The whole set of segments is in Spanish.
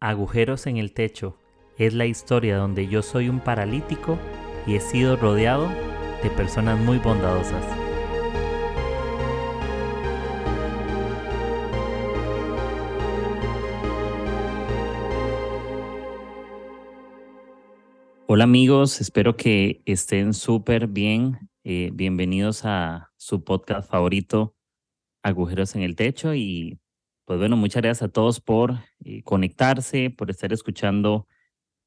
Agujeros en el techo es la historia donde yo soy un paralítico y he sido rodeado de personas muy bondadosas. Hola amigos, espero que estén súper bien. Eh, bienvenidos a su podcast favorito, Agujeros en el Techo. Y pues bueno, muchas gracias a todos por eh, conectarse, por estar escuchando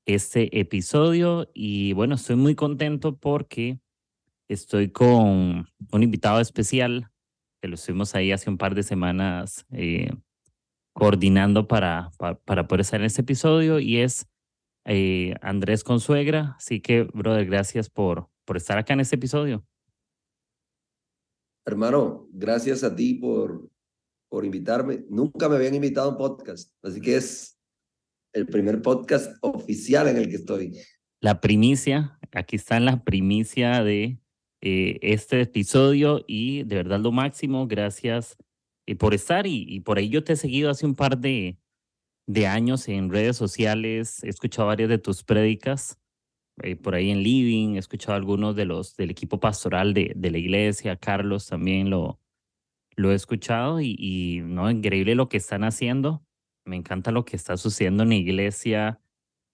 este episodio. Y bueno, estoy muy contento porque estoy con un invitado especial que lo estuvimos ahí hace un par de semanas eh, coordinando para, para, para, poder estar en este episodio y es eh, Andrés Consuegra. Así que, brother, gracias por, por estar acá en este episodio. Hermano, gracias a ti por, por invitarme. Nunca me habían invitado a un podcast, así que es el primer podcast oficial en el que estoy. La primicia, aquí está la primicia de eh, este episodio y de verdad lo máximo, gracias eh, por estar y, y, por ahí yo te he seguido hace un par de, de años en redes sociales, he escuchado varias de tus prédicas. Eh, por ahí en Living, he escuchado algunos de los del equipo pastoral de, de la iglesia, Carlos también lo, lo he escuchado y, y, no, increíble lo que están haciendo. Me encanta lo que está sucediendo en la iglesia,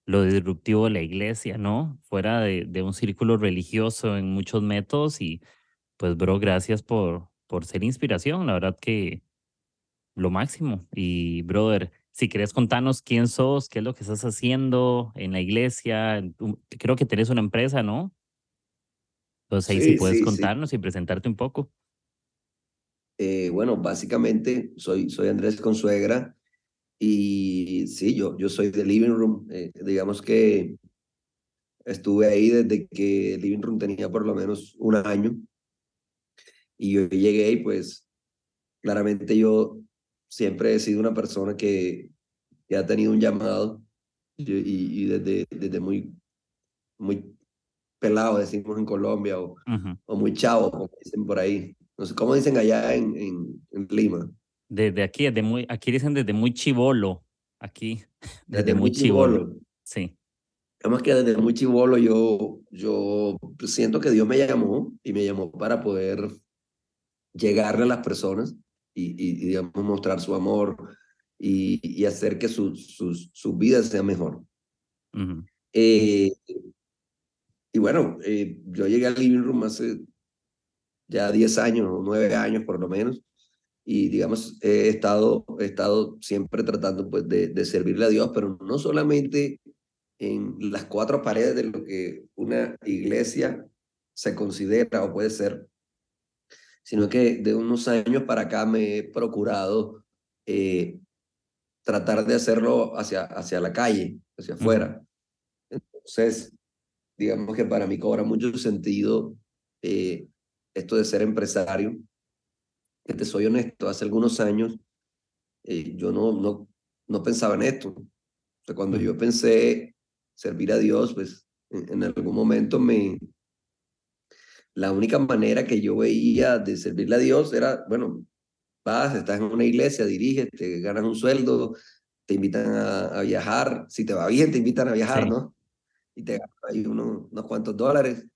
lo disruptivo de la iglesia, ¿no? Fuera de, de un círculo religioso en muchos métodos y pues, bro, gracias por, por ser inspiración, la verdad que lo máximo. Y, brother, si querés contarnos quién sos, qué es lo que estás haciendo en la iglesia, creo que tenés una empresa, ¿no? Entonces ahí sí, sí puedes sí, contarnos sí. y presentarte un poco. Eh, bueno, básicamente soy, soy Andrés Consuegra y sí, yo, yo soy de Living Room. Eh, digamos que estuve ahí desde que Living Room tenía por lo menos un año y yo llegué y pues claramente yo siempre he sido una persona que, que ha tenido un llamado y, y, desde, desde muy, muy pelado, decimos en Colombia, o, uh -huh. o muy chavo, como dicen por ahí. No sé cómo dicen allá en, en, en Lima. Desde aquí, desde muy, aquí dicen desde muy chivolo. Aquí, desde, desde muy chivolo. chivolo. Sí. Además que desde muy chivolo yo, yo siento que Dios me llamó y me llamó para poder llegarle a las personas y, y, y digamos, mostrar su amor y, y hacer que su, sus, su vida sea mejor. Uh -huh. eh, y bueno, eh, yo llegué al Living Room hace ya 10 años o 9 años por lo menos, y digamos, he estado, he estado siempre tratando pues de, de servirle a Dios, pero no solamente en las cuatro paredes de lo que una iglesia se considera o puede ser, sino que de unos años para acá me he procurado eh, tratar de hacerlo hacia, hacia la calle, hacia afuera. Entonces, digamos que para mí cobra mucho sentido eh, esto de ser empresario. Que te soy honesto, hace algunos años eh, yo no, no, no pensaba en esto. O sea, cuando yo pensé servir a Dios, pues en, en algún momento me, la única manera que yo veía de servirle a Dios era, bueno, vas, estás en una iglesia, diriges, te ganas un sueldo, te invitan a, a, viajar, si te va bien te invitan a viajar, sí. ¿no? Y te ganas ahí unos, unos cuantos dólares.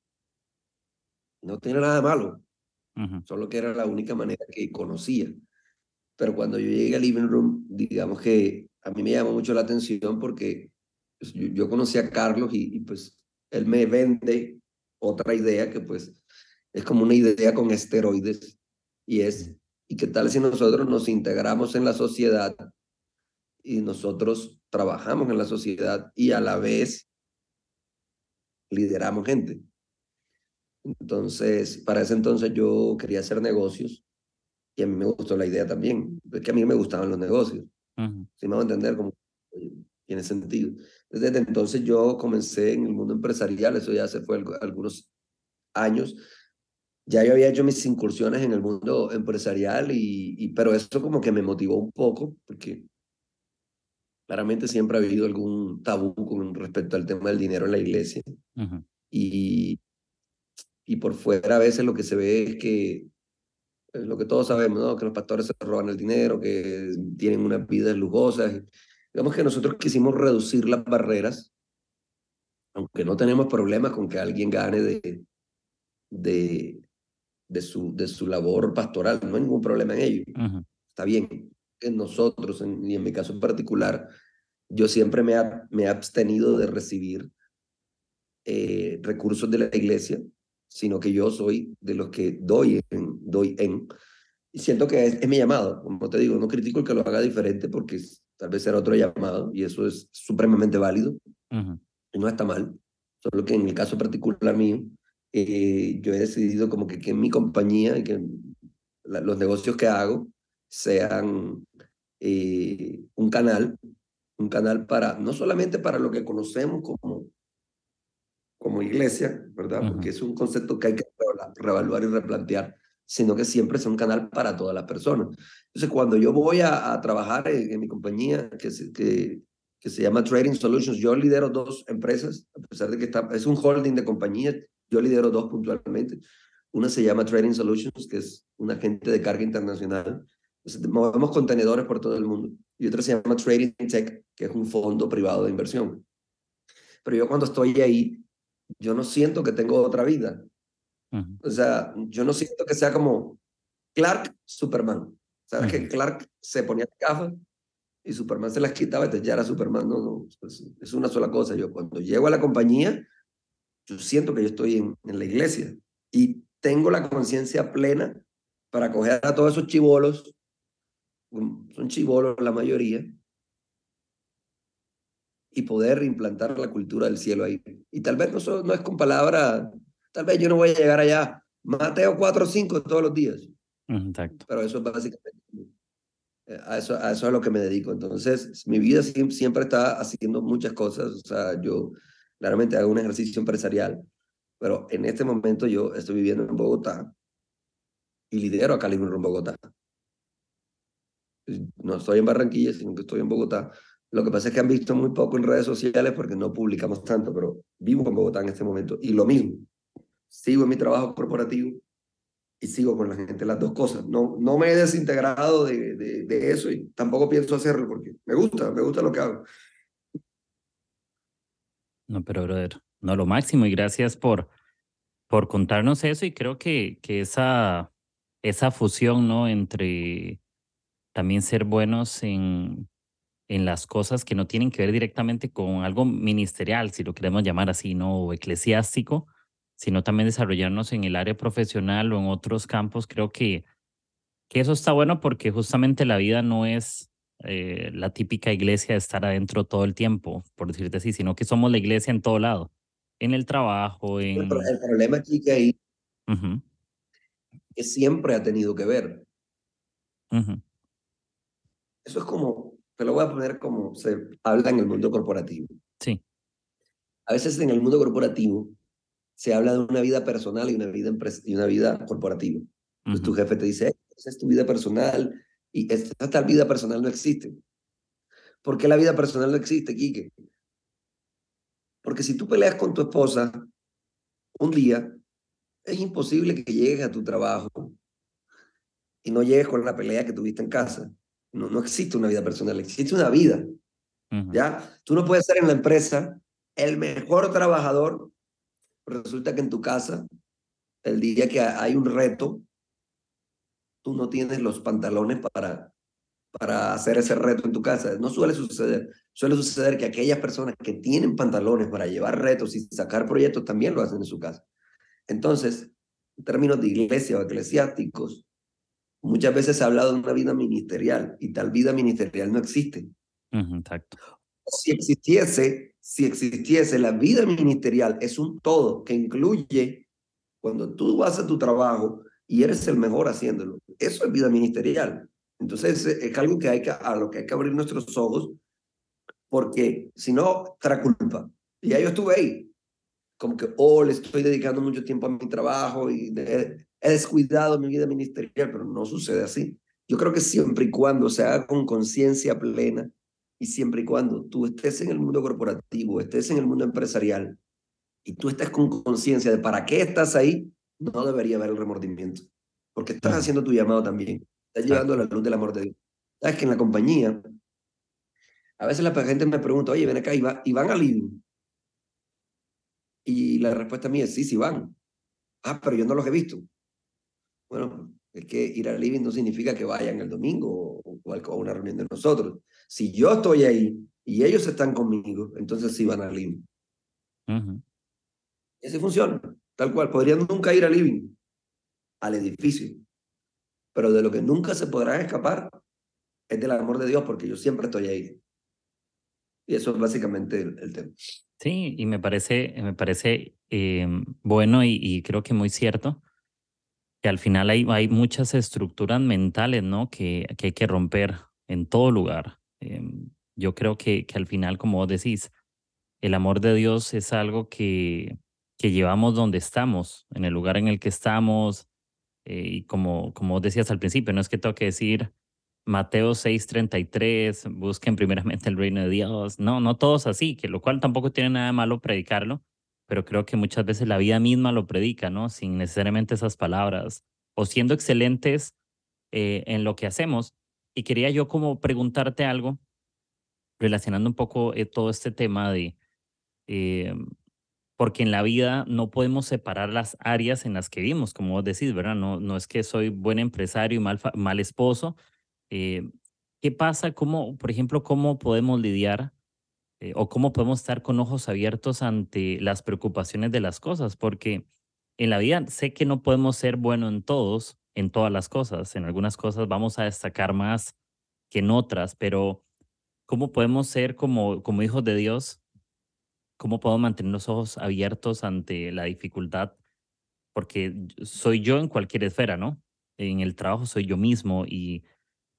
No tiene nada de malo, uh -huh. solo que era la única manera que conocía. Pero cuando yo llegué al living room, digamos que a mí me llamó mucho la atención porque pues, yo, yo, conocí a Carlos y, y pues él me vende otra idea que pues es como una idea con esteroides y es, ¿y qué tal si nosotros nos integramos en la sociedad y nosotros trabajamos en la sociedad y a la vez lideramos gente? Entonces, para ese entonces yo quería hacer negocios y a mí me gustó la idea también, es que a mí me gustaban los negocios, uh -huh. si me va a entender cómo tiene sentido. Desde entonces yo comencé en el mundo empresarial, eso ya se fue algunos años, ya yo había hecho mis incursiones en el mundo empresarial, y, y, pero eso como que me motivó un poco, porque claramente siempre ha habido algún tabú con respecto al tema del dinero en la iglesia. Uh -huh. y, y por fuera a veces lo que se ve es que es lo que todos sabemos, ¿no? que los pastores se roban el dinero, que tienen unas vidas lujosas. Digamos que nosotros quisimos reducir las barreras, aunque no tenemos problemas con que alguien gane de, de, de, su, de su labor pastoral, no hay ningún problema en ello. Está bien. En nosotros, y en mi caso en particular, yo siempre me, me he abstenido de recibir eh, recursos de la iglesia, sino que yo soy de los que doy en, doy en. Y siento que es, mi llamado, como te digo, no critico el que lo haga diferente porque tal vez será otro llamado y eso es supremamente válido y no está mal. Solo que en el caso particular mío, eh, yo he decidido como que, que en mi compañía y que los negocios que hago sean eh, un canal, un canal para, no solamente para lo que conocemos como, como iglesia, ¿verdad? Porque es un concepto que hay que reevaluar y replantear, sino que siempre es un canal para todas las personas. Entonces, cuando yo voy a, trabajar en, mi compañía, que, se, que, que se llama Trading Solutions, yo lidero dos empresas, a pesar de que está, es un holding de compañías, yo lidero dos puntualmente. Una se llama Trading Solutions, que es un agente de carga internacional. Entonces, movemos contenedores por todo el mundo. Y otra se llama Trading Tech, que es un fondo privado de inversión. Pero yo cuando estoy ahí, yo no siento que tengo otra vida. O sea, yo no siento que sea como Clark, Superman. ¿Sabes que Clark se ponía gafas y Superman se las quitaba y ya era Superman? No, no, es una sola cosa. Yo cuando llego a la compañía, yo siento que yo estoy en, en la iglesia y tengo la conciencia plena para coger a todos esos chivolos, son chivolos la mayoría, y poder implantar la cultura del cielo ahí. Y tal vez no, no es con palabras Tal vez yo no voy a llegar allá. Mateo 4 o 5 todos los días. Exacto. Pero eso es básicamente. Eh, a eso, a eso es a lo que me dedico. Entonces, mi vida siempre está haciendo muchas cosas. O sea, yo claramente hago un ejercicio empresarial, pero en este momento yo estoy viviendo en Bogotá y lidero acá Libro en Bogotá. No estoy en Barranquilla, sino que estoy en Bogotá. Lo que pasa es que han visto muy poco en redes sociales porque no publicamos tanto, pero vivo en Bogotá en este momento. Y lo mismo, sigo en mi trabajo corporativo y sigo con la gente, las dos cosas. No, no me he desintegrado de, de, eso y tampoco pienso hacerlo porque me gusta, me gusta lo que hago. No, pero brother, no lo máximo y gracias por, por contarnos eso y creo que, que esa, esa fusión, ¿no? Entre también ser buenos en, en las cosas que no tienen que ver directamente con algo ministerial, si lo queremos llamar así, ¿no? O eclesiástico, sino también desarrollarnos en el área profesional o en otros campos. Creo que, que eso está bueno porque justamente la vida no es eh, la típica iglesia de estar adentro todo el tiempo, por decirte así, sino que somos la iglesia en todo lado, en el trabajo, en... El, problema aquí que hay que siempre ha tenido que ver. Eso es como, te lo voy a poner como se habla en el mundo corporativo. Sí. A veces en el mundo corporativo se habla de una vida personal y una vida, y una vida corporativa. Entonces tu jefe te dice, esa es tu vida personal y esta vida personal no existe. ¿Por qué la vida personal no existe, Quique? Porque si tú peleas con tu esposa un día, es imposible que llegues a tu trabajo y no llegues con la pelea que tuviste en casa. No, no existe una vida personal, existe una vida. ¿Ya? Tú no puedes ser en la empresa el mejor trabajador resulta que en tu casa, el día que hay un reto, tú no tienes los pantalones para, para hacer ese reto en tu casa. No suele suceder. Suele suceder que aquellas personas que tienen pantalones para llevar retos y sacar proyectos también lo hacen en su casa. Entonces, en términos de iglesia o eclesiásticos, muchas veces se ha hablado de una vida ministerial y tal vida ministerial no existe. Exacto. Si existiese, si existiese la vida ministerial, es un todo que incluye cuando tú vas a tu trabajo y eres el mejor haciéndolo. Eso es vida ministerial. Entonces es algo que hay que, a lo que hay que abrir nuestros ojos, porque si no, trae culpa. Y ya yo estuve ahí, como que, oh, le estoy dedicando mucho tiempo a mi trabajo y he, he descuidado mi vida ministerial, pero no sucede así. Yo creo que siempre y cuando se haga con conciencia plena, y siempre y cuando tú estés en el mundo corporativo, estés en el mundo empresarial y tú estés con conciencia de para qué estás ahí, no debería haber el remordimiento. Porque estás haciendo tu llamado también. Estás llevando a la luz del amor de Dios. Sabes que en la compañía A veces la gente me pregunta, oye, ven acá, ¿y, va, ¿y van a living? Y la respuesta mía es, sí, sí van. Ah, pero yo no los he visto. Bueno, es que ir al living no significa que vayan el domingo o, a una reunión de nosotros. Si yo estoy ahí y ellos están conmigo, entonces sí van al living. Y así funciona, tal cual. Podrían nunca ir al living, al edificio. Pero de lo que nunca se podrán escapar es del amor de Dios, porque yo siempre estoy ahí. Y eso es básicamente el, tema. Sí, y me parece, me parece eh, bueno y, y, creo que muy cierto que al final hay, hay muchas estructuras mentales, ¿no? Que, que hay que romper en todo lugar. Em, yo creo que, que al final, como vos decís, el amor de Dios es algo que, que llevamos donde estamos, en el lugar en el que estamos. Eh, y como, como decías al principio, no es que tengo que decir Mateo 6:33, busquen primeramente el reino de Dios. No, no todos así, que lo cual tampoco tiene nada malo predicarlo, pero creo que muchas veces la vida misma lo predica, ¿no? Sin necesariamente esas palabras, o siendo excelentes eh, en lo que hacemos. Y quería yo como preguntarte algo, relacionando un poco eh, todo este tema de, eh, porque en la vida no podemos separar las áreas en las que vivimos, como vos decís, ¿verdad? No, no es que soy buen empresario y mal, mal esposo. ¿Qué pasa? ¿Cómo, por ejemplo, cómo podemos lidiar eh, o cómo podemos estar con ojos abiertos ante las preocupaciones de las cosas, porque en la vida sé que no podemos ser buenos en todos, en todas las cosas, en algunas cosas vamos a destacar más que en otras, pero ¿cómo podemos ser como, como hijos de Dios? ¿Cómo podemos mantener los ojos abiertos ante la dificultad? Porque soy yo en cualquier esfera, ¿no? En el trabajo soy yo mismo y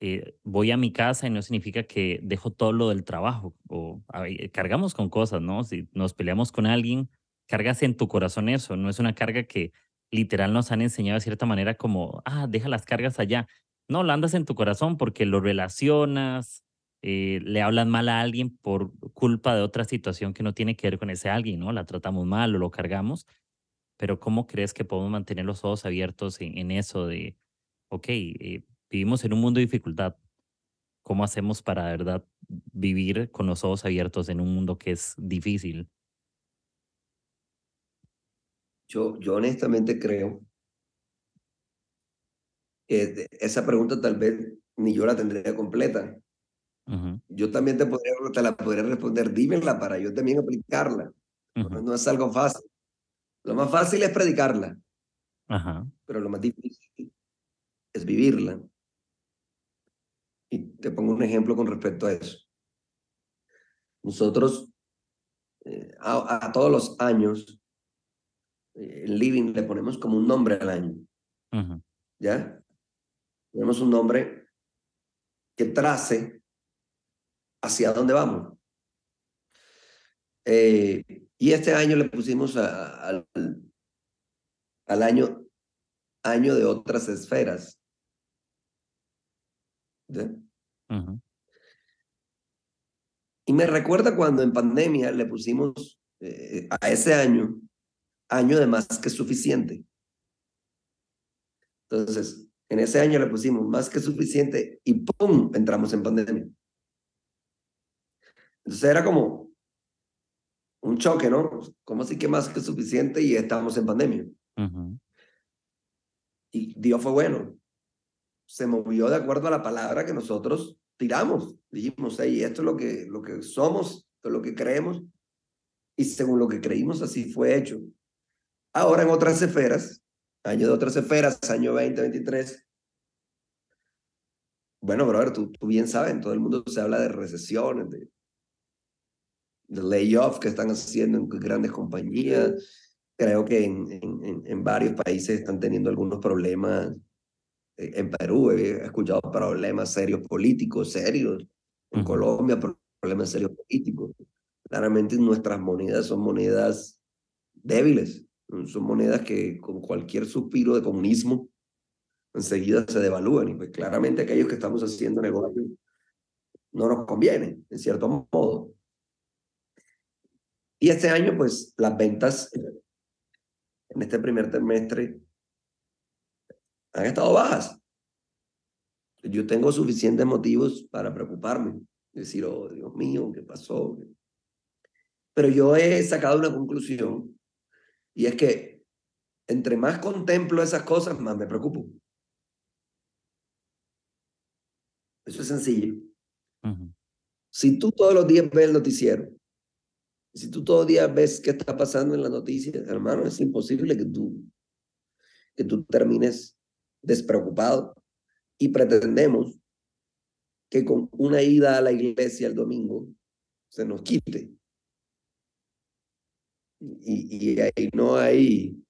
eh, voy a mi casa y no significa que dejo todo lo del trabajo o cargamos con cosas, ¿no? Si nos peleamos con alguien, cargas en tu corazón eso, no es una carga que literal nos han enseñado de cierta manera como, ah, deja las cargas allá. No, lo andas en tu corazón porque lo relacionas, eh, le hablan mal a alguien por culpa de otra situación que no tiene que ver con ese alguien, ¿no? La tratamos mal o lo cargamos, pero ¿cómo crees que podemos mantener los ojos abiertos en, eso de, ok, eh, vivimos en un mundo de dificultad. ¿Cómo hacemos para, de verdad, vivir con los ojos abiertos en un mundo que es difícil? Yo, yo honestamente creo que esa pregunta tal vez ni yo la tendría completa. Yo también te, podría, te la podría responder, dímela para yo también aplicarla. no, es algo fácil. Lo más fácil es predicarla, pero lo más difícil es vivirla. Y te pongo un ejemplo con respecto a eso. Nosotros, eh, a, todos los años, eh, en Living le ponemos como un nombre al año. ¿Ya? Tenemos un nombre que trace hacia dónde vamos. Eh, y este año le pusimos al, al año, año de otras esferas. Y me recuerda cuando en pandemia le pusimos eh, a ese año, año de más que suficiente. Entonces, en ese año le pusimos más que suficiente y ¡pum! entramos en pandemia. Entonces era como un choque, ¿no? Como así que más que suficiente y estamos en pandemia? Y Dios fue bueno se movió de acuerdo a la palabra que nosotros tiramos. Dijimos, hey, esto es lo que, lo que somos, esto es lo que creemos. Y según lo que creímos, así fue hecho. Ahora en otras esferas, año de otras esferas, año 2023. Bueno, brother, tú, tú bien sabes, en todo el mundo se habla de recesiones, de, de layoff que están haciendo en grandes compañías. Creo que en, en, varios países están teniendo algunos problemas en Perú he escuchado problemas serios políticos, serios. En Colombia, problemas serios políticos. Claramente nuestras monedas son monedas débiles. Son monedas que con cualquier suspiro de comunismo enseguida se devalúan. Y pues claramente aquellos que estamos haciendo negocios no nos conviene, en cierto modo. Y este año, pues las ventas en este primer trimestre han estado bajas. Yo tengo suficientes motivos para preocuparme. Decir, oh, Dios mío, ¿qué pasó? Pero yo he sacado una conclusión y es que entre más contemplo esas cosas, más me preocupo. Eso es sencillo. Si tú todos los días ves el noticiero, si tú todos los días ves qué está pasando en la noticia, hermano, es imposible que tú, que tú termines despreocupado. Y pretendemos que con una ida a la iglesia el domingo se nos quite. Y, y ahí no hay,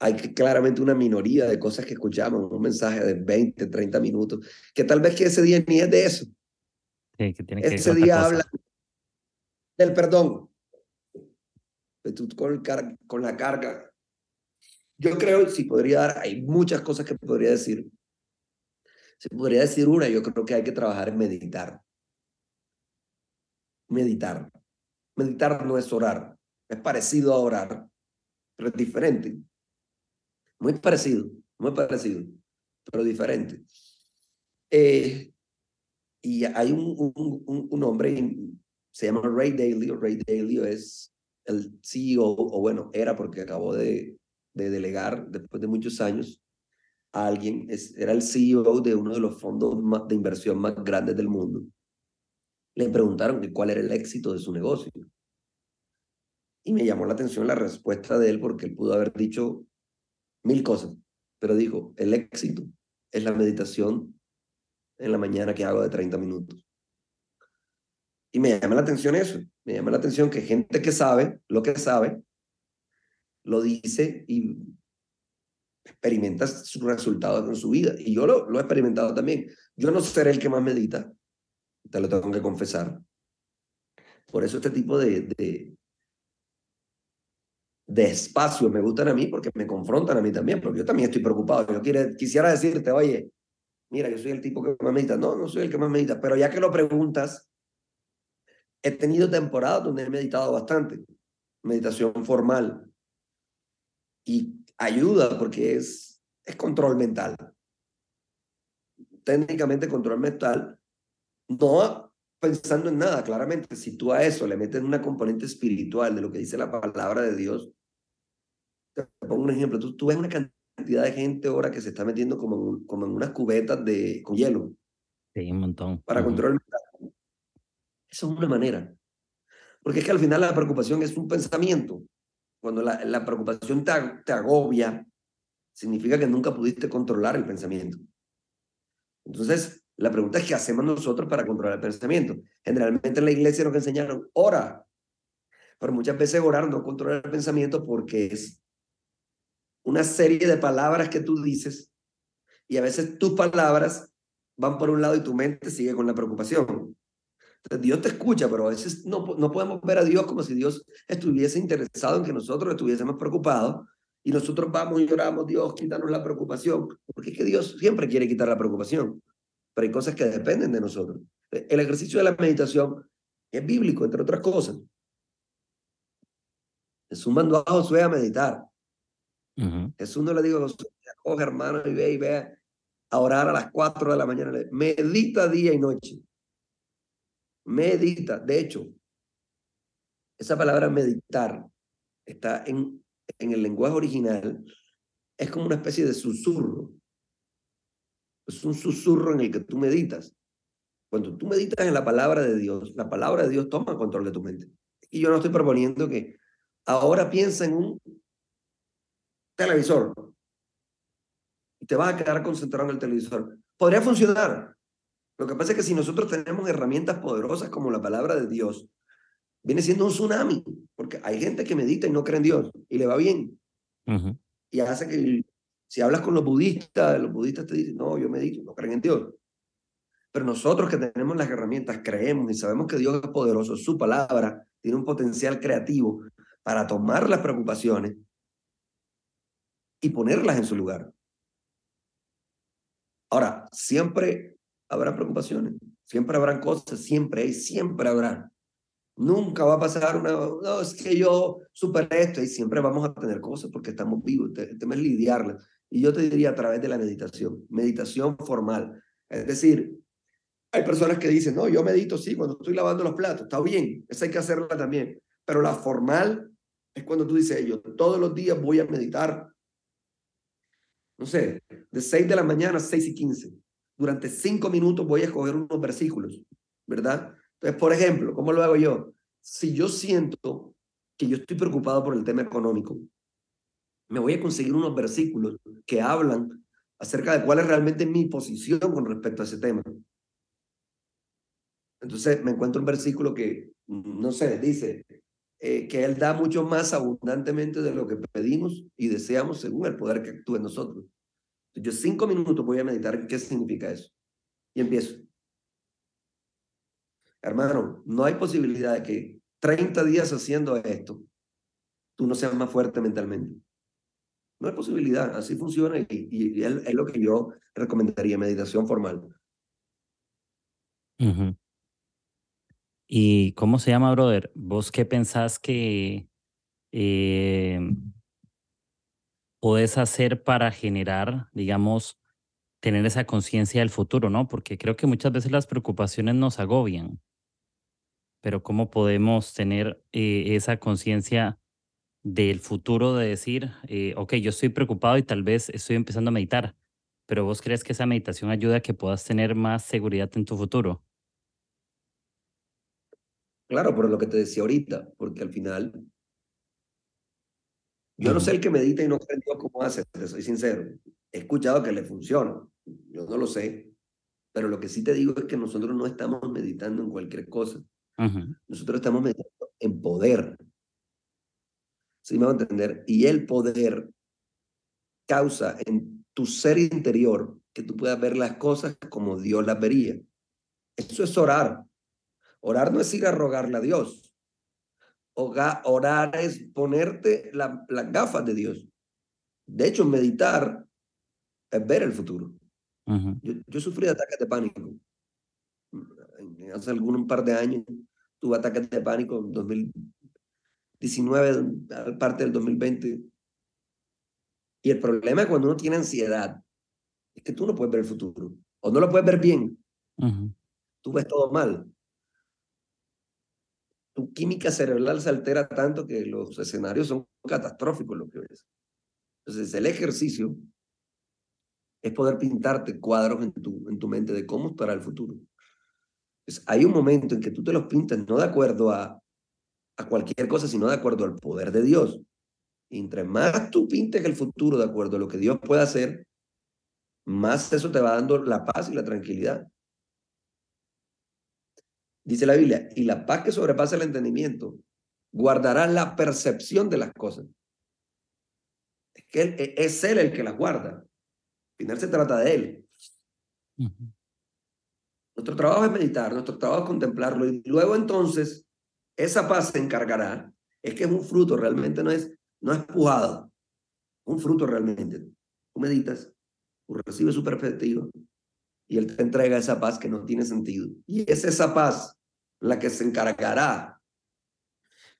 hay claramente una minoría de cosas que escuchamos, un mensaje de 20, 30 minutos, que tal vez que ese día ni es de eso. que tiene que ese día habla del perdón. Con, con la carga. Yo creo, si podría dar, hay muchas cosas que podría decir. Se podría decir una, yo creo que hay que trabajar en meditar. Meditar. Meditar no es orar. Es parecido a orar, pero es diferente. Muy parecido, muy parecido, pero diferente. Eh, y hay un, un, un, hombre, se llama Ray Dalio. Ray Dalio es el CEO, o bueno, era porque acabó de, de delegar después de muchos años a alguien, era el CEO de uno de los fondos de inversión más grandes del mundo. Le preguntaron cuál era el éxito de su negocio. Y me llamó la atención la respuesta de él porque él pudo haber dicho mil cosas, pero dijo, el éxito es la meditación en la mañana que hago de 30 minutos. Y me llama la atención eso, me llama la atención que gente que sabe lo que sabe, lo dice y experimenta sus resultados en su vida. Y yo lo, lo he experimentado también. Yo no seré el que más medita, te lo tengo que confesar. Por eso este tipo de, de, de espacio me gustan a mí porque me confrontan a mí también, porque yo también estoy preocupado. Yo quiere, quisiera decirte, oye, mira, yo soy el tipo que más medita. No, no soy el que más medita, pero ya que lo preguntas, he tenido temporadas donde he meditado bastante, meditación formal. Y ayuda porque es, es control mental. Técnicamente control mental, no pensando en nada, claramente, si tú a eso le metes una componente espiritual de lo que dice la palabra de Dios, te pongo un ejemplo, tú, tú ves una cantidad de gente ahora que se está metiendo como en, como en unas cubetas de, con hielo. Sí, un montón. Para controlar. Eso es una manera. Porque es que al final la preocupación es un pensamiento. Cuando la, preocupación te, te agobia, significa que nunca pudiste controlar el pensamiento. Entonces, la pregunta es qué hacemos nosotros para controlar el pensamiento. Generalmente en la iglesia nos enseñaron, ora. Pero muchas veces orar no controla el pensamiento porque es una serie de palabras que tú dices y a veces tus palabras van por un lado y tu mente sigue con la preocupación. Dios te escucha, pero a veces no, no podemos ver a Dios como si Dios estuviese interesado en que nosotros estuviésemos preocupados y nosotros vamos y lloramos, Dios, quítanos la preocupación, porque es que Dios siempre quiere quitar la preocupación, pero hay cosas que dependen de nosotros. El ejercicio de la meditación es bíblico, entre otras cosas. Jesús mandó a Josué a meditar. Jesús no le dijo a Josué, coge hermano y ve y ve a orar a las 4 de la mañana. Medita día y noche. Medita. De hecho, esa palabra meditar está en, en el lenguaje original. Es como una especie de susurro. Es un susurro en el que tú meditas. Cuando tú meditas en la palabra de Dios, la palabra de Dios toma control de tu mente. Y yo no estoy proponiendo que ahora piensa en un televisor y te vas a quedar concentrado en el televisor. Podría funcionar. Lo que pasa es que si nosotros tenemos herramientas poderosas como la palabra de Dios, viene siendo un tsunami, porque hay gente que medita y no cree en Dios y le va bien. Y hace que, si hablas con los budistas, los budistas te dicen, no, yo medito, no creen en Dios. Pero nosotros que tenemos las herramientas, creemos y sabemos que Dios es poderoso, su palabra tiene un potencial creativo para tomar las preocupaciones y ponerlas en su lugar. Ahora, siempre habrá preocupaciones, siempre habrán cosas, siempre hay, siempre habrá. Nunca va a pasar una, no, es que yo superé esto y siempre vamos a tener cosas porque estamos vivos, el tema es lidiarlas. Y yo te diría a través de la meditación, meditación formal. Es decir, Hay personas que dicen, no, yo medito, sí, cuando estoy lavando los platos, está bien, esa hay que hacerla también. Pero la formal es cuando tú dices, yo todos los días voy a meditar, no sé, de 6 de la mañana a 6 y 15. Durante 5 minutos voy a escoger unos versículos, ¿verdad? Entonces, por ejemplo, ¿cómo lo hago yo? Si yo siento que yo estoy preocupado por el tema económico, me voy a conseguir unos versículos que hablan acerca de cuál es realmente mi posición con respecto a ese tema. Entonces me encuentro un versículo que, no sé, dice eh, que Él da mucho más abundantemente de lo que pedimos y deseamos según el poder que actúa en nosotros. Yo cinco minutos voy a meditar qué significa eso. Y empiezo. Hermano, no hay posibilidad de que 30 días haciendo esto, tú no seas más fuerte mentalmente. No hay posibilidad, así funciona y, es, lo que yo recomendaría, meditación formal. ¿Y cómo se llama, brother? ¿Vos qué pensás que eh, podés hacer para generar, digamos, tener esa conciencia del futuro, ¿no? Porque creo que muchas veces las preocupaciones nos agobian, pero ¿cómo podemos tener eh, esa conciencia del futuro de decir, eh, ok, yo estoy preocupado y tal vez estoy empezando a meditar, pero vos crees que esa meditación ayuda a que puedas tener más seguridad en tu futuro? Claro, por lo que te decía ahorita, porque al final, yo no sé el que medita y no sé Dios cómo hace, te soy sincero. He escuchado que le funciona, yo no lo sé, pero lo que sí te digo es que nosotros no estamos meditando en cualquier cosa. Nosotros estamos meditando en poder. ¿Sí me va a entender? Y el poder causa en tu ser interior que tú puedas ver las cosas como Dios las vería. Eso es orar. Orar no es ir a rogarle a Dios. Orar es ponerte las gafas de Dios. De hecho, meditar es ver el futuro. yo, sufrí de ataques de pánico. Hace algún un par de años tuve ataques de pánico en 2019, parte del 2020. Y el problema es cuando uno tiene ansiedad, es que tú no puedes ver el futuro. O no lo puedes ver bien. Tú ves todo mal tu química cerebral se altera tanto que los escenarios son catastróficos lo que ves. Entonces, el ejercicio es poder pintarte cuadros en tu, en tu mente de cómo estará el futuro. hay un momento en que tú te los pintas no de acuerdo a, a cualquier cosa, sino de acuerdo al poder de Dios. Y entre más tú pintes el futuro de acuerdo a lo que Dios puede hacer, más eso te va dando la paz y la tranquilidad. Dice la Biblia, y la paz que sobrepasa el entendimiento guardará la percepción de las cosas. Es que e, es Él el que las guarda. Al final se trata de Él. Nuestro trabajo es meditar, nuestro trabajo es contemplarlo y luego entonces esa paz se encargará. Es que es un fruto, realmente no es, no es pujado. Un fruto realmente. Tú meditas, tú recibes su perspectiva y Él te entrega esa paz que no tiene sentido. Y es esa paz la que se encargará.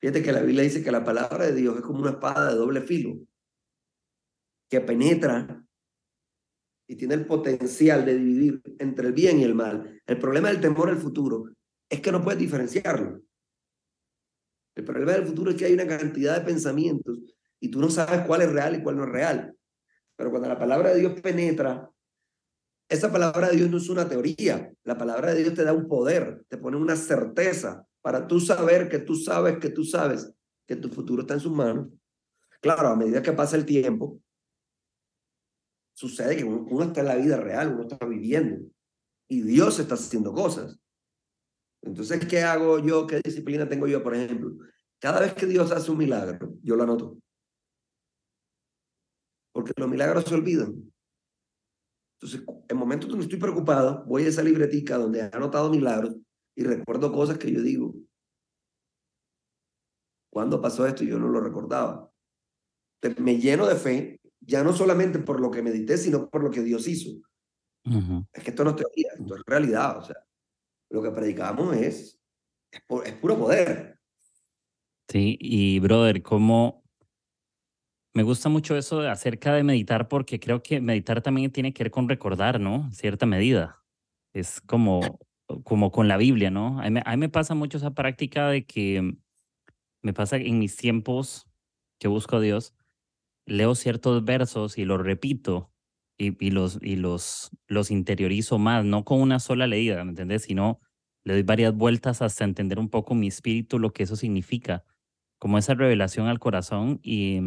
Fíjate que la Biblia dice que la palabra de Dios es como una espada de doble filo, que penetra y tiene el potencial de dividir entre el bien y el mal. El problema del temor al futuro es que no puedes diferenciarlo. El problema del futuro es que hay una cantidad de pensamientos y tú no sabes cuál es real y cuál no es real. Pero cuando la palabra de Dios penetra, esa palabra de Dios no es una teoría. La palabra de Dios te da un poder, te pone una certeza para tú saber que tú sabes que tú sabes que tu futuro está en sus manos. Claro, a medida que pasa el tiempo, sucede que uno está en la vida real, uno está viviendo y Dios está haciendo cosas. Entonces, ¿qué hago yo? ¿Qué disciplina tengo yo, por ejemplo? Cada vez que Dios hace un milagro, yo lo anoto. Porque los milagros se olvidan. Entonces, en momentos donde estoy preocupado, voy a esa libretica donde he anotado milagros y recuerdo cosas que yo digo, ¿cuándo pasó esto? Yo no lo recordaba. me lleno de fe, ya no solamente por lo que medité, sino por lo que Dios hizo. Es que esto no es teoría, esto es realidad. O sea, lo que predicamos es, es, es puro poder. Sí, y brother, ¿cómo, me gusta mucho eso acerca de meditar porque creo que meditar también tiene que ver con recordar, ¿no? cierta medida. Es como como con la Biblia, ¿no? A mí, a mí me pasa mucho esa práctica de que me pasa en mis tiempos que busco a Dios, leo ciertos versos y los repito y, y, los, y los, los interiorizo más, no con una sola leída, ¿me entiendes? Sino le doy varias vueltas hasta entender un poco mi espíritu, lo que eso significa, como esa revelación al corazón y,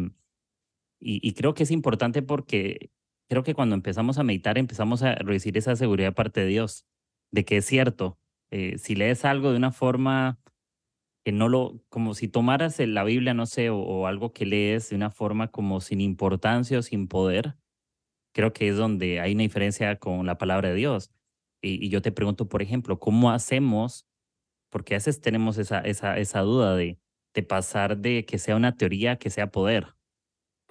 y, creo que es importante porque creo que cuando empezamos a meditar empezamos a recibir esa seguridad parte de Dios, de que es cierto. Eh, si lees algo de una forma que no lo, como si tomaras la Biblia, no sé, o, algo que lees de una forma como sin importancia o sin poder, creo que es donde hay una diferencia con la palabra de Dios. Y, y yo te pregunto, por ejemplo, ¿cómo hacemos? Porque a veces tenemos esa, esa, esa duda de, de pasar de que sea una teoría que sea poder.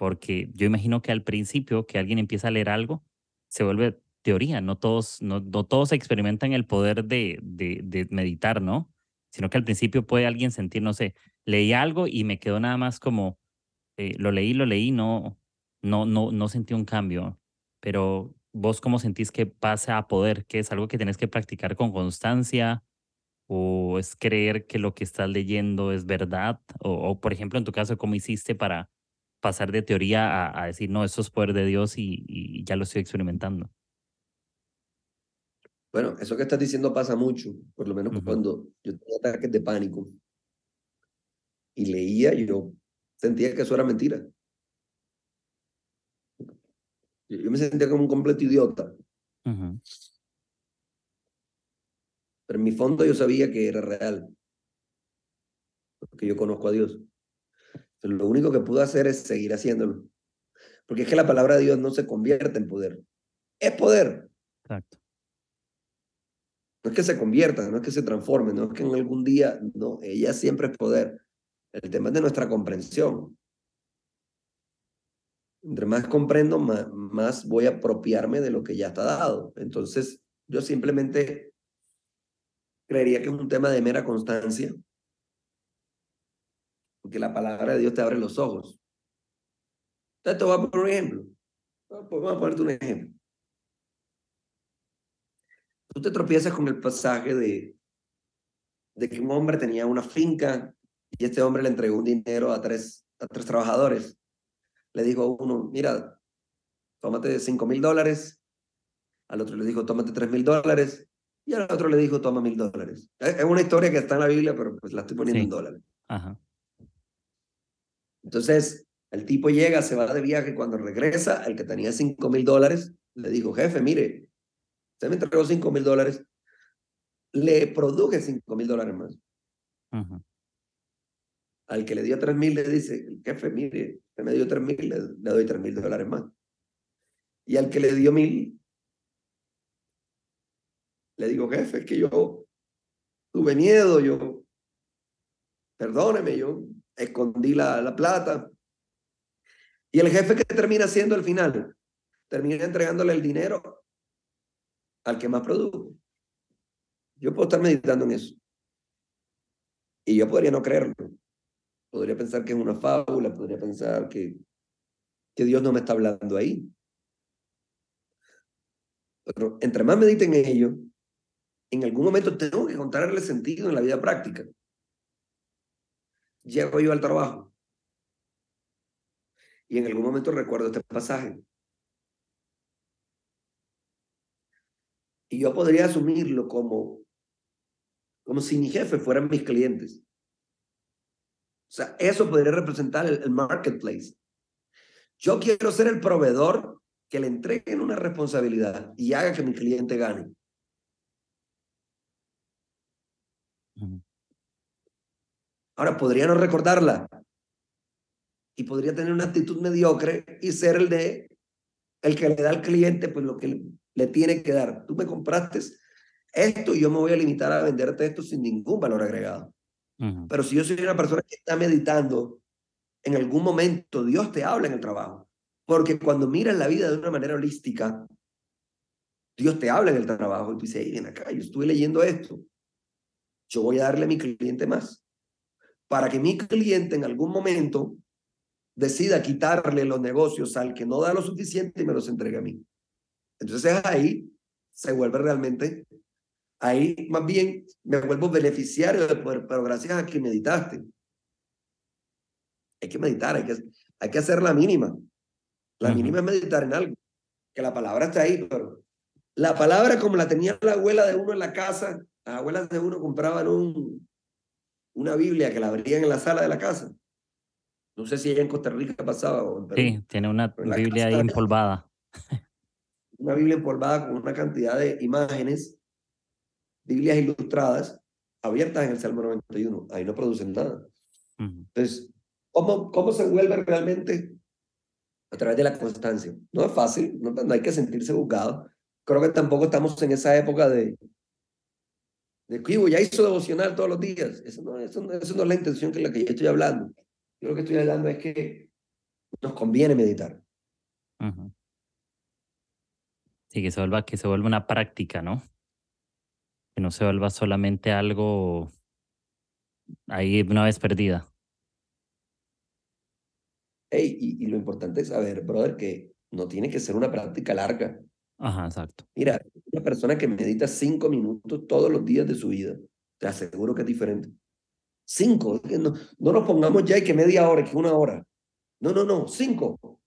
Porque yo imagino que al principio que alguien empieza a leer algo, se vuelve teoría, no todos, no, todos experimentan el poder de, de, de meditar, ¿no? sino que al principio puede alguien sentir, no sé, leí algo y me quedó nada más como, eh, lo leí, lo leí, no, no, no, no sentí un cambio. Pero vos cómo sentís que pasa a poder, que es algo que tenés que practicar con constancia o es creer que lo que estás leyendo es verdad o, o por ejemplo en tu caso cómo hiciste para pasar de teoría a, a decir no eso es poder de Dios y, y ya lo estoy experimentando. Bueno, eso que estás diciendo pasa mucho, por lo menos uh -huh. cuando yo tenía ataques de pánico y leía, yo sentía que eso era mentira. Yo me sentía como un completo idiota. Uh -huh. Pero en mi fondo yo sabía que era real, porque yo conozco a Dios. Lo único que pude hacer es seguir haciéndolo. Porque es que la palabra de Dios no se convierte en poder. Es poder. Exacto. No es que se convierta, no es que se transforme, no es que en algún día, no, ella siempre es poder. El tema es de nuestra comprensión. Entre más comprendo, más, más voy a apropiarme de lo que ya está dado. Entonces, yo simplemente creería que es un tema de mera constancia, porque la palabra de Dios te abre los ojos. Entonces, te voy a poner un ejemplo. Vamos a ponerte un ejemplo tú te tropiezas con el pasaje de, de que un hombre tenía una finca y este hombre le entregó un dinero a tres, a tres trabajadores. Le dijo a uno, mira, tómate cinco mil dólares. Al otro le dijo, tómate tres mil dólares. Y al otro le dijo, toma mil dólares. Es una historia que está en la Biblia, pero pues la estoy poniendo sí. en dólares. Ajá. Entonces, el tipo llega, se va de viaje. Cuando regresa, el que tenía cinco mil dólares, le dijo, jefe, mire, Usted me entregó 5 mil dólares, le produje 5 mil dólares más. Uh -huh. Al que le dio 3 mil le dice, jefe, mire, usted me dio 3 mil, le, le, doy 3 mil dólares más. Y al que le dio mil, le digo, jefe, es que yo tuve miedo, yo, perdóneme, yo escondí la, la plata. Y el jefe que termina siendo al final, termina entregándole el dinero al que más produjo. Yo puedo estar meditando en eso. Y yo podría no creerlo. Podría pensar que es una fábula, podría pensar que, que Dios no me está hablando ahí. Pero entre más medite en ello, en algún momento tengo que encontrarle sentido en la vida práctica. Llego yo al trabajo y en algún momento recuerdo este pasaje. Y yo podría asumirlo como, como si mi jefe fueran mis clientes. O sea, eso podría representar el, el marketplace. Yo quiero ser el proveedor que le entreguen una responsabilidad y haga que mi cliente gane. Ahora, podría no recordarla y podría tener una actitud mediocre y ser el de el que le da al cliente pues lo que le tiene que dar. Tú me compraste esto y yo me voy a limitar a venderte esto sin ningún valor agregado. Uh -huh. Pero si yo soy una persona que está meditando, en algún momento Dios te habla en el trabajo. Porque cuando miras la vida de una manera holística, Dios te habla en el trabajo y tú dices, ven acá, yo estuve leyendo esto. Yo voy a darle a mi cliente más. Para que mi cliente en algún momento decida quitarle los negocios al que no da lo suficiente y me los entregue a mí. Entonces ahí se vuelve realmente ahí más bien me vuelvo beneficiario de poder, pero gracias a que meditaste. Hay que meditar, hay que, hay que hacer la mínima. La mínima es meditar en algo. Que la palabra está ahí, pero la palabra como la tenía la abuela de uno en la casa, las abuelas de uno compraban un, una Biblia que la abrían en la sala de la casa. No sé si ella en Costa Rica pasaba o en Perú. Sí, tiene una Biblia ahí empolvada. Una Biblia empolvada con una cantidad de imágenes, Biblias ilustradas, abiertas en el Salmo 91. Ahí no producen nada. Entonces, ¿cómo, ¿cómo se vuelve realmente? A través de la constancia. No es fácil, no, no hay que sentirse juzgado. Creo que tampoco estamos en esa época de, de que ya hizo devocional todos los días. Eso no, eso, no, eso no es la intención que la que yo estoy hablando. Yo lo que estoy hablando es que nos conviene meditar. Sí, que se vuelva, que se vuelva una práctica, ¿no? Que no se vuelva solamente algo ahí una vez perdida. Hey, y, y, lo importante es saber, brother, que no tiene que ser una práctica larga. Ajá, exacto. Mira, una persona que medita cinco minutos todos los días de su vida, te aseguro que es diferente. Cinco, no, no nos pongamos ya y que media hora, que una hora. No, no, no, cinco.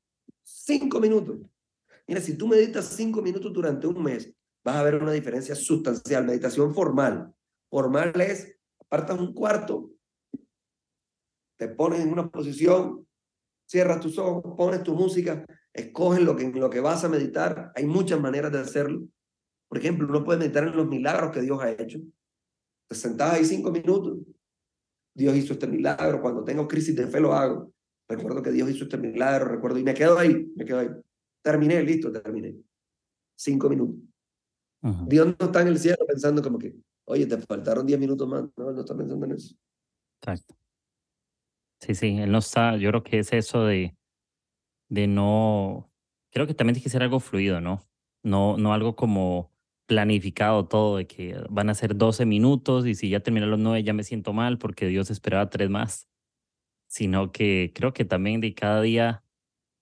Cinco minutos. Mira, si tú meditas cinco minutos durante un mes, vas a ver una diferencia sustancial. Meditación formal. Formal es, apartas un cuarto, te pones en una posición, cierras tus ojos, pones tu música, escoges lo que, en lo que vas a meditar. Hay muchas maneras de hacerlo. Por ejemplo, uno puede meditar en los milagros que Dios ha hecho. Te sentás ahí cinco minutos. Dios hizo este milagro. Cuando tengo crisis de fe lo hago. Recuerdo que Dios hizo este milagro, recuerdo, y me quedo ahí, me quedo ahí. Terminé, listo, terminé. Cinco minutos. Dios no está en el cielo pensando como que, oye, te faltaron diez minutos más. No, no está pensando en eso. Exacto. Sí, sí, él no está, yo creo que es eso de, de no, creo que también tiene que ser algo fluido, ¿no? No, no algo como planificado todo, de que van a ser 12 minutos y si ya terminan los 9 ya me siento mal porque Dios esperaba tres más, sino que creo que también de cada día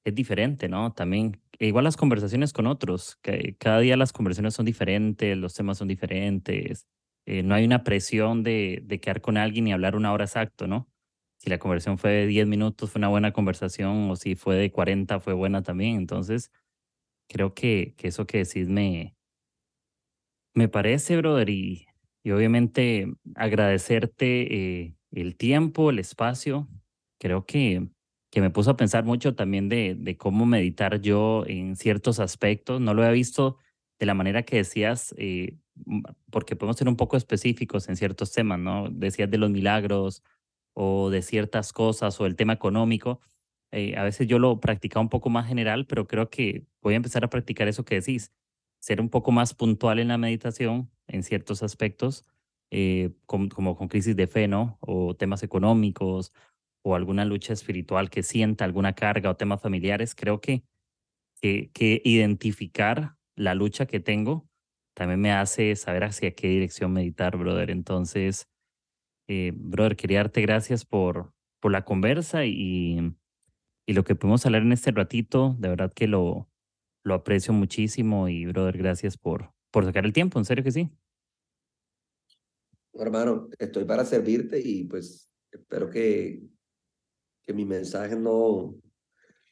es diferente, ¿no? También, e igual las conversaciones con otros, que cada día las conversaciones son diferentes, los temas son diferentes, eh, no hay una presión de, de quedar con alguien y hablar una hora exacto, ¿no? Si la conversación fue de 10 minutos, fue una buena conversación, o si fue de 40, fue buena también. Entonces, creo que, que eso que decís me, me parece, brother, y, y obviamente agradecerte eh, el tiempo, el espacio. Creo que, que me puso a pensar mucho también de, de cómo meditar yo en ciertos aspectos. No lo había visto de la manera que decías, eh, porque podemos ser un poco específicos en ciertos temas, ¿no? Decías de los milagros, o de ciertas cosas o el tema económico. Eh, a veces yo lo practicaba un poco más general, pero creo que voy a empezar a practicar eso que decís, ser un poco más puntual en la meditación en ciertos aspectos, eh, como, con crisis de fe, ¿no? O temas económicos o alguna lucha espiritual que sienta, alguna carga o temas familiares. Creo que, que, que identificar la lucha que tengo también me hace saber hacia qué dirección meditar, brother. Entonces, eh, brother, quería darte gracias por, por la conversa y, y lo que pudimos hablar en este ratito. De verdad que lo, lo aprecio muchísimo y, brother, gracias por, por sacar el tiempo. En serio que sí. Hermano, estoy para servirte y pues espero que, que mis mensajes no,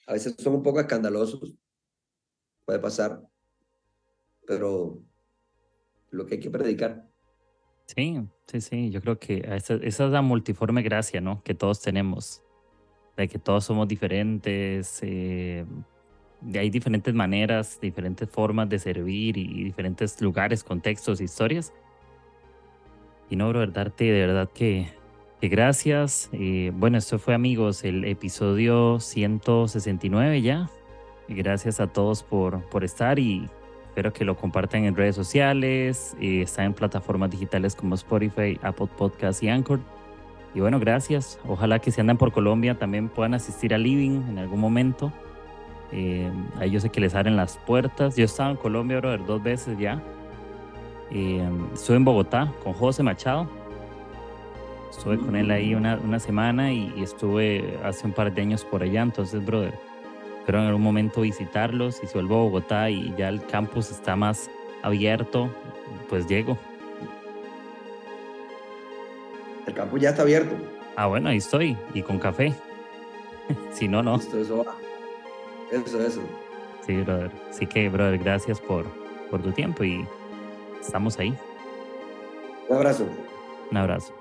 a veces son un poco escandalosos, puede pasar, pero lo que hay que predicar. Sí, sí, sí, yo creo que esa, es la multiforme gracia, ¿no? Que todos tenemos, de que todos somos diferentes, eh, hay diferentes maneras, diferentes formas de servir y diferentes lugares, contextos, historias. Y no, bro, darte de verdad que, que gracias. Eh, bueno, esto fue, amigos, el episodio 169 ya. Gracias a todos por, por estar y Espero que lo compartan en redes sociales, y está en plataformas digitales como Spotify, Apple Podcasts y Anchor. Y bueno, gracias. Ojalá que si andan por Colombia también puedan asistir a Living en algún momento. Eh, ahí yo sé que les abren las puertas. Yo estaba en Colombia, brother, dos veces ya. Eh, estuve en Bogotá con José Machado. Estuve con él ahí una, una semana y, y, estuve hace un par de años por allá. Entonces, brother, Espero en algún momento visitarlos y si vuelvo a Bogotá y ya el campus está más abierto, pues llego. El campus ya está abierto. Ah, bueno, ahí estoy. Y con café. si no, no. Listo, eso va. Eso, eso. Sí, brother. Así que, brother, gracias por, por tu tiempo y estamos ahí. Un abrazo. Un abrazo.